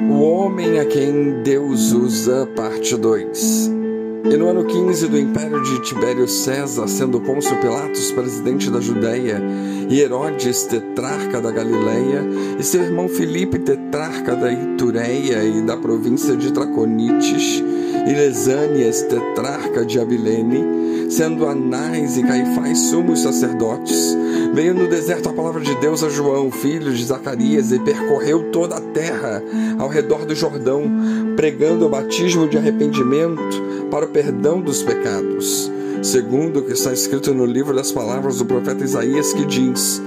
O homem a quem Deus usa, parte 2. E no ano 15 do império de Tibério César, sendo Pôncio Pilatos presidente da Judéia, e Herodes tetrarca da Galileia, e seu irmão Filipe tetrarca da Itureia e da província de Traconites, e Lesânias tetrarca de Abilene, sendo Anás e Caifás sumos sacerdotes, veio no deserto a palavra de Deus a João, filho de Zacarias, e percorreu toda a terra ao redor do Jordão, pregando o batismo de arrependimento para o perdão dos pecados, segundo o que está escrito no livro das palavras do profeta Isaías, que diz: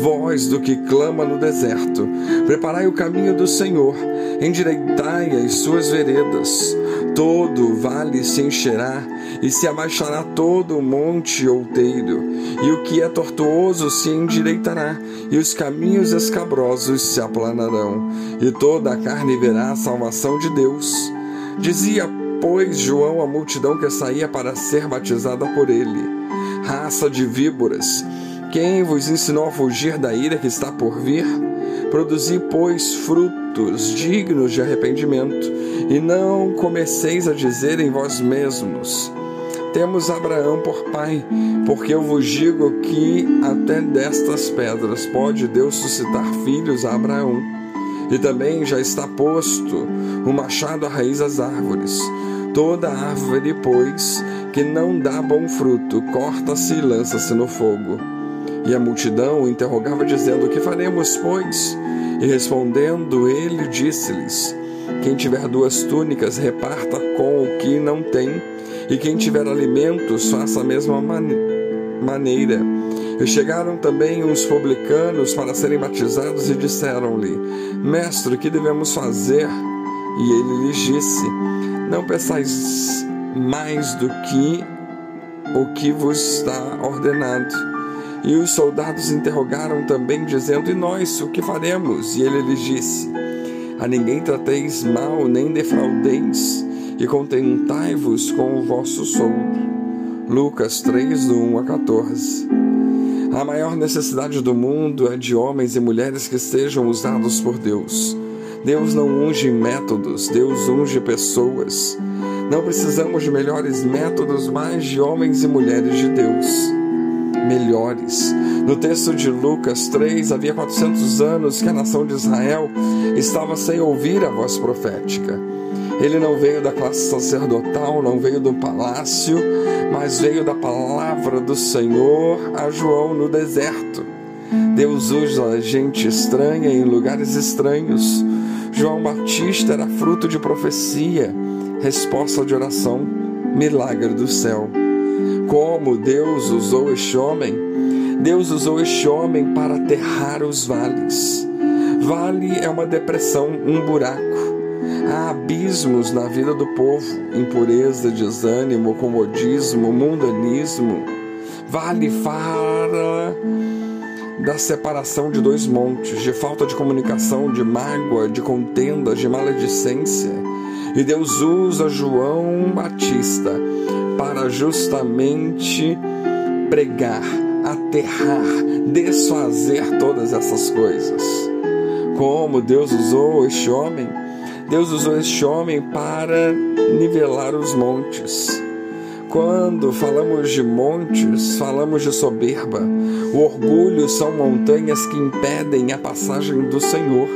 Voz do que clama no deserto, preparai o caminho do Senhor, endireitai as suas veredas. Todo vale se encherá e se abaixará todo monte outeiro, e o que é tortuoso se endireitará, e os caminhos escabrosos se aplanarão, e toda a carne verá a salvação de Deus. Dizia, pois, João à multidão que saía para ser batizada por ele: Raça de víboras, quem vos ensinou a fugir da ira que está por vir? Produzi, pois, frutos dignos de arrependimento, e não comeceis a dizer em vós mesmos: Temos Abraão por pai, porque eu vos digo que até destas pedras pode Deus suscitar filhos a Abraão. E também já está posto o machado à raiz das árvores. Toda árvore, pois, que não dá bom fruto, corta-se e lança-se no fogo. E a multidão o interrogava, dizendo: Que faremos, pois? E respondendo, ele disse-lhes: Quem tiver duas túnicas, reparta com o que não tem, e quem tiver alimentos, faça a mesma man maneira. E chegaram também uns publicanos para serem batizados e disseram-lhe: Mestre, que devemos fazer? E ele lhes disse: Não peçais mais do que o que vos está ordenado. E os soldados interrogaram também, dizendo: E nós, o que faremos? E ele lhes disse: A ninguém trateis mal, nem defraudeis, e contentai-vos com o vosso soldo. Lucas 3, do 1 a 14. A maior necessidade do mundo é de homens e mulheres que sejam usados por Deus. Deus não unge métodos, Deus unge pessoas. Não precisamos de melhores métodos, mas de homens e mulheres de Deus melhores. No texto de Lucas 3, havia 400 anos que a nação de Israel estava sem ouvir a voz profética. Ele não veio da classe sacerdotal, não veio do palácio, mas veio da palavra do Senhor a João no deserto. Deus usa gente estranha em lugares estranhos. João Batista era fruto de profecia, resposta de oração, milagre do céu como Deus usou este homem? Deus usou este homem para aterrar os vales. Vale é uma depressão, um buraco. Há abismos na vida do povo: impureza, desânimo, comodismo, mundanismo. Vale fala da separação de dois montes, de falta de comunicação, de mágoa, de contenda, de maledicência. E Deus usa João Batista para justamente pregar, aterrar, desfazer todas essas coisas. Como Deus usou este homem? Deus usou este homem para nivelar os montes. Quando falamos de montes, falamos de soberba. O orgulho são montanhas que impedem a passagem do Senhor.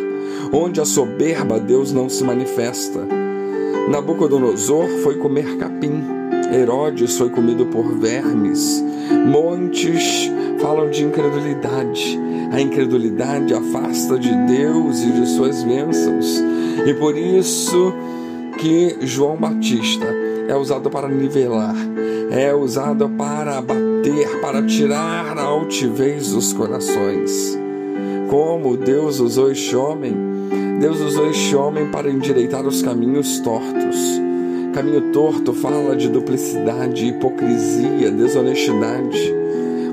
Onde a soberba, Deus não se manifesta. Nabucodonosor foi comer capim Herodes foi comido por vermes. Montes falam de incredulidade. A incredulidade afasta de Deus e de suas bênçãos. E por isso que João Batista é usado para nivelar, é usado para abater, para tirar a altivez dos corações. Como Deus usou este homem? Deus usou este homem para endireitar os caminhos tortos. Caminho torto fala de duplicidade, hipocrisia, desonestidade.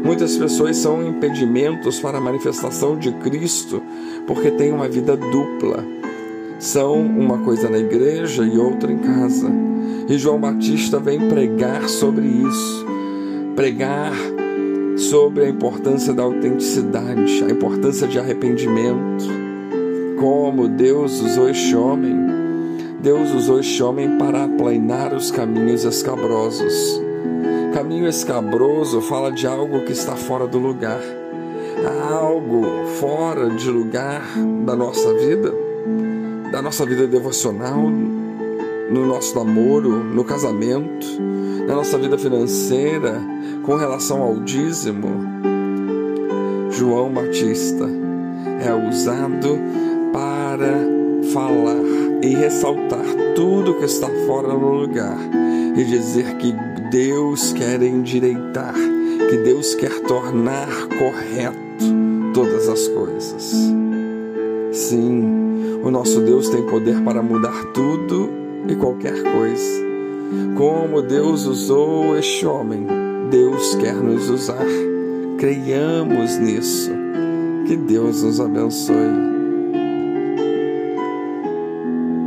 Muitas pessoas são impedimentos para a manifestação de Cristo porque têm uma vida dupla. São uma coisa na igreja e outra em casa. E João Batista vem pregar sobre isso. Pregar sobre a importância da autenticidade, a importância de arrependimento. Como Deus usou este homem. Deus usou este homem para aplainar os caminhos escabrosos. Caminho escabroso fala de algo que está fora do lugar, algo fora de lugar da nossa vida, da nossa vida devocional, no nosso namoro, no casamento, na nossa vida financeira, com relação ao dízimo. João Batista é usado para falar e ressaltar tudo que está fora do lugar e dizer que Deus quer endireitar, que Deus quer tornar correto todas as coisas. Sim, o nosso Deus tem poder para mudar tudo e qualquer coisa. Como Deus usou este homem, Deus quer nos usar. Creiamos nisso. Que Deus nos abençoe.